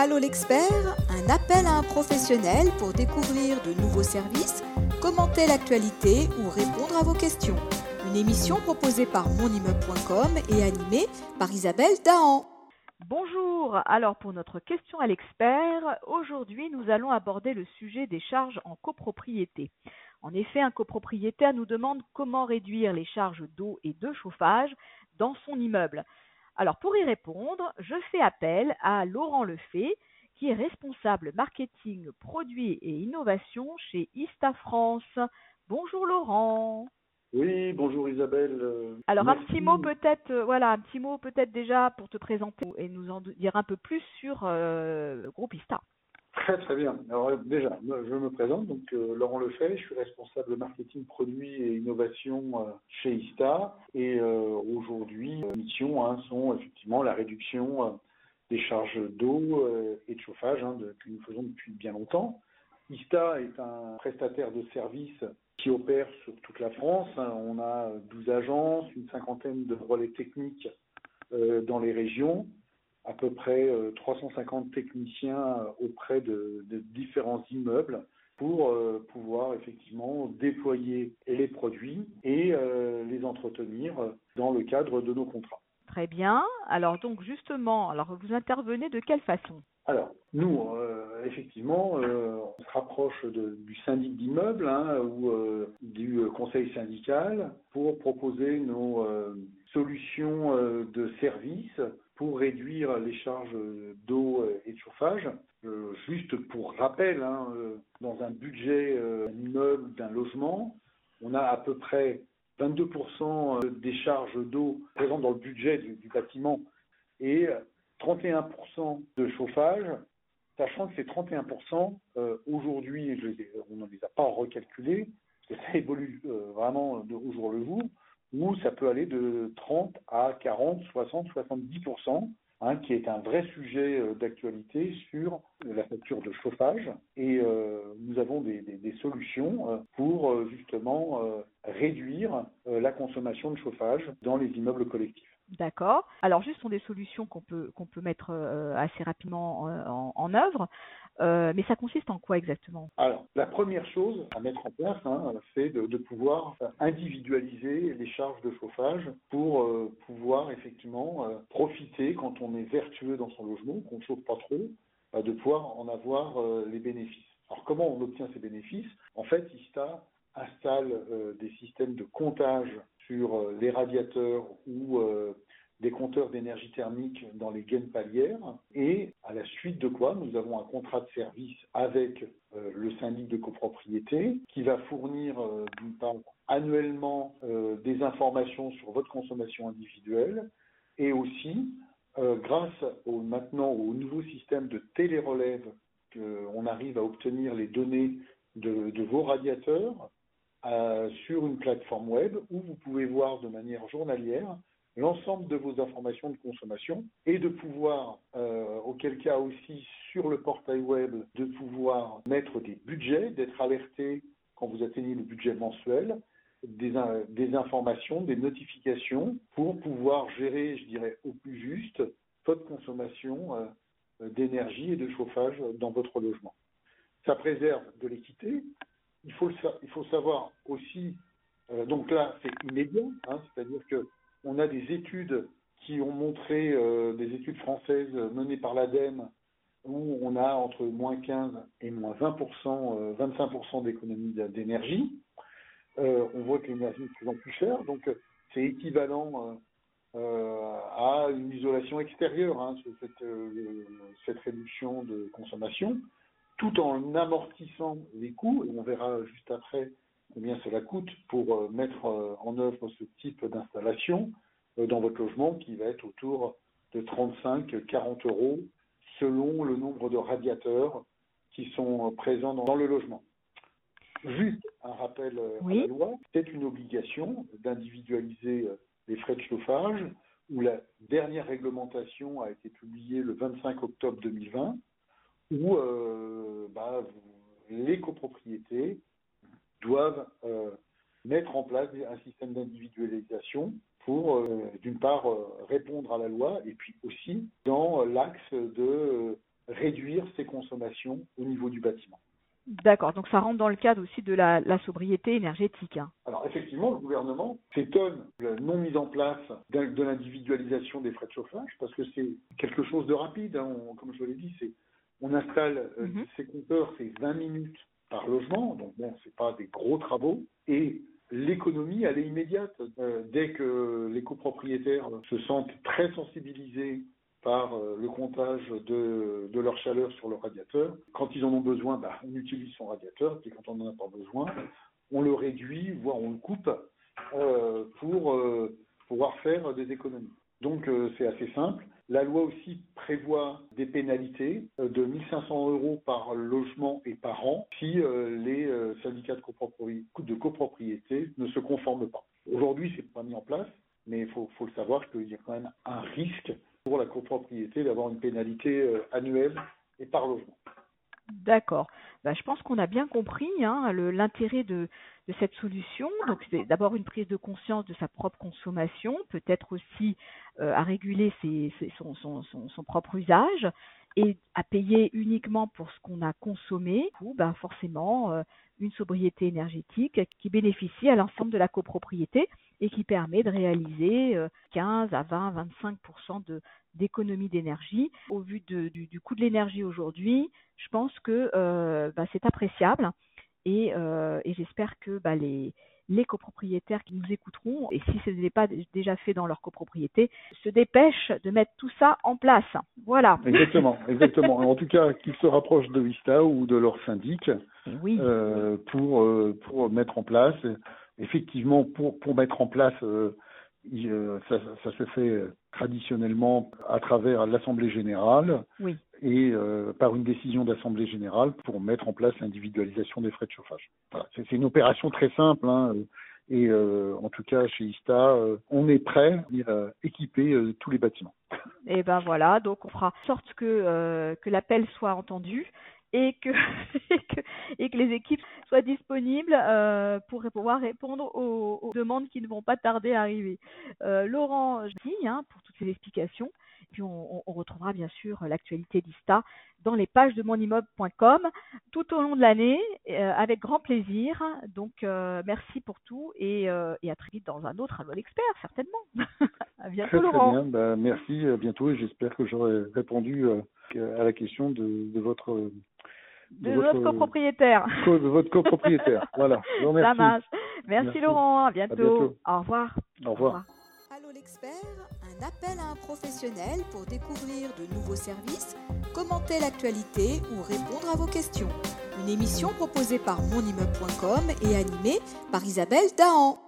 Allô l'expert, un appel à un professionnel pour découvrir de nouveaux services, commenter l'actualité ou répondre à vos questions. Une émission proposée par monimmeuble.com et animée par Isabelle Dahan. Bonjour, alors pour notre question à l'expert, aujourd'hui nous allons aborder le sujet des charges en copropriété. En effet, un copropriétaire nous demande comment réduire les charges d'eau et de chauffage dans son immeuble. Alors pour y répondre, je fais appel à Laurent Lefay, qui est responsable marketing, produits et innovation chez Ista France. Bonjour Laurent. Oui, bonjour Isabelle. Alors un petit mot peut-être, euh, voilà, un petit mot peut-être déjà pour te présenter et nous en dire un peu plus sur euh, le groupe Ista. Très très bien. Alors déjà, je me présente, donc euh, Laurent Lefay, je suis responsable marketing produits et innovation euh, chez ISTA. Et euh, aujourd'hui, mes missions hein, sont effectivement la réduction des charges d'eau et de chauffage hein, que nous faisons depuis bien longtemps. ISTA est un prestataire de services qui opère sur toute la France. Hein. On a 12 agences, une cinquantaine de relais techniques dans les régions à peu près 350 euh, techniciens euh, auprès de, différents immeubles pour euh, pouvoir effectivement déployer les produits et les entretenir dans le cadre de nos contrats. Très bien. Alors donc justement, alors vous intervenez de quelle façon? Alors nous, effectivement, on se rapproche du syndic d'immeuble hein, ou du conseil syndical pour proposer nos solutions de services pour réduire les charges d'eau et de chauffage. Euh, juste pour rappel, hein, euh, dans un budget euh, d'un immeuble, d'un logement, on a à peu près 22% des charges d'eau présentes dans le budget du, bâtiment et 31% de chauffage, sachant que ces 31%, aujourd'hui, on ne les a pas recalculés, parce que ça évolue vraiment de, au jour le jour où ça peut aller de 30 à 40, 60, 70%, hein, qui est un vrai sujet euh, d'actualité sur la facture de chauffage. Et euh, nous avons des, solutions euh, pour justement réduire la consommation de chauffage dans les immeubles collectifs. D'accord. Alors, juste sont des solutions qu'on peut qu'on peut mettre assez rapidement en, en œuvre. Euh, mais ça consiste en quoi exactement? Alors, la première chose à mettre en place, hein, c'est de, pouvoir individualiser les charges de chauffage pour euh, pouvoir effectivement euh, profiter, quand on est vertueux dans son logement, qu'on ne chauffe pas trop, de pouvoir en avoir les bénéfices. Alors, comment on obtient ces bénéfices? En fait, ISTA installe des systèmes de comptage sur les radiateurs ou des compteurs d'énergie thermique dans les gaines palières. Et à la suite de quoi nous avons un contrat de service avec euh, le syndic de copropriété qui va fournir euh, d'une part annuellement euh, des informations sur votre consommation individuelle et aussi grâce au, maintenant au nouveau système de télérelève qu'on arrive à obtenir les données de vos radiateurs sur une plateforme web où vous pouvez voir de manière journalière l'ensemble de vos informations de consommation et de pouvoir, euh, auquel cas aussi sur le portail web, de pouvoir mettre des budgets, d'être alerté quand vous atteignez le budget mensuel, des, informations, des notifications pour pouvoir gérer, je dirais, au plus juste votre consommation euh, d'énergie et de chauffage dans votre logement. Ça préserve de l'équité. Il faut, savoir aussi, euh, donc là c'est immédiat, hein, c'est-à-dire que on a des études qui ont montré, euh, des études françaises menées par l'ADEME, où on a entre moins 15 et moins 20%, 25% euh, d'économie d'énergie. On voit que l'énergie est de plus en plus chère, donc c'est équivalent à une isolation extérieure, hein, cette, cette réduction de consommation, tout en amortissant les coûts, et on verra juste après combien cela coûte pour euh, mettre euh, en œuvre ce type d'installation euh, dans votre logement qui va être autour de 35-40 euros selon le nombre de radiateurs qui sont présents dans le logement. Juste un rappel à la loi, c'est une obligation d'individualiser les frais de chauffage où la dernière réglementation a été publiée le 25 octobre 2020 où bah, les copropriétés doivent euh, mettre en place un système d'individualisation pour, euh, d'une part, euh, répondre à la loi et puis aussi dans l'axe de réduire ses consommations au niveau du bâtiment. D'accord, donc ça rentre dans le cadre aussi de la, sobriété énergétique. Hein. Alors effectivement, le gouvernement s'étonne de la non mise en place de l'individualisation des frais de chauffage, parce que c'est quelque chose de rapide, hein. comme je l'ai dit, c'est on installe euh, mhm. ces compteurs, c'est 20 minutes par logement, donc bon, c'est pas des gros travaux, et l'économie, elle est immédiate. Euh, dès que les copropriétaires se sentent très sensibilisés par euh, le comptage de, de, leur chaleur sur le radiateur. Quand ils en ont besoin, bah, on utilise son radiateur, puis quand on n'en a pas besoin, on le réduit, voire on le coupe pour pouvoir faire des économies. Donc c'est assez simple. La loi aussi prévoit des pénalités de 1500 euros par logement et par an si les syndicats de copropriété, ne se conforment pas. Aujourd'hui, c'est pas mis en place, mais il faut, le savoir qu'il y a quand même un risque pour la copropriété d'avoir une pénalité euh, annuelle et par logement. D'accord. Bah, je pense qu'on a bien compris hein, l'intérêt de, cette solution. Donc, c'est d'abord une prise de conscience de sa propre consommation, peut-être aussi euh, à réguler son, propre usage et à payer uniquement pour ce qu'on a consommé. Ou bah, forcément, euh, une sobriété énergétique qui bénéficie à l'ensemble de la copropriété et qui permet de réaliser 15 à 20, 25 de d'économie d'énergie. Au vu du, coût de l'énergie aujourd'hui, je pense que euh, bah, c'est appréciable et, euh, j'espère que bah, les, les copropriétaires qui nous écouteront, et si ce n'est pas déjà fait dans leur copropriété, se dépêchent de mettre tout ça en place. Voilà. Exactement, exactement. en tout cas, qu'ils se rapprochent de Vista ou de leur syndic oui. Euh, pour, pour mettre en place, effectivement, pour, pour mettre en place euh, ça, ça, se fait euh, traditionnellement à travers l'Assemblée générale et euh, par une décision d'Assemblée générale pour mettre en place l'individualisation des frais de chauffage. Voilà. C'est une opération très simple hein, et en tout cas chez ISTA, on est prêt à équiper tous les bâtiments. Et ben voilà, donc on fera sorte que, que l'appel soit entendu et que, et que, les équipes soient disponibles euh, pour pouvoir répondre aux, demandes qui ne vont pas tarder à arriver. Euh, Laurent, je dis hein, pour toutes ces explications. Puis on, retrouvera bien sûr l'actualité d'ISTA dans les pages de monimmeuble.com tout au long de l'année euh, avec grand plaisir. Donc merci pour tout et, et, à très vite dans un autre Allo expert certainement. à bientôt Laurent. Très bien, bah, merci, à bientôt et j'espère que j'aurai répondu à la question de, de votre de, votre copropriétaire. de votre copropriétaire. voilà. Ça marche. Merci, Laurent. À bientôt. Au revoir. Au revoir. Allô l'expert, un appel à un professionnel pour découvrir de nouveaux services, commenter l'actualité ou répondre à vos questions. Une émission proposée par monimmeuble.com et animée par Isabelle Dahan.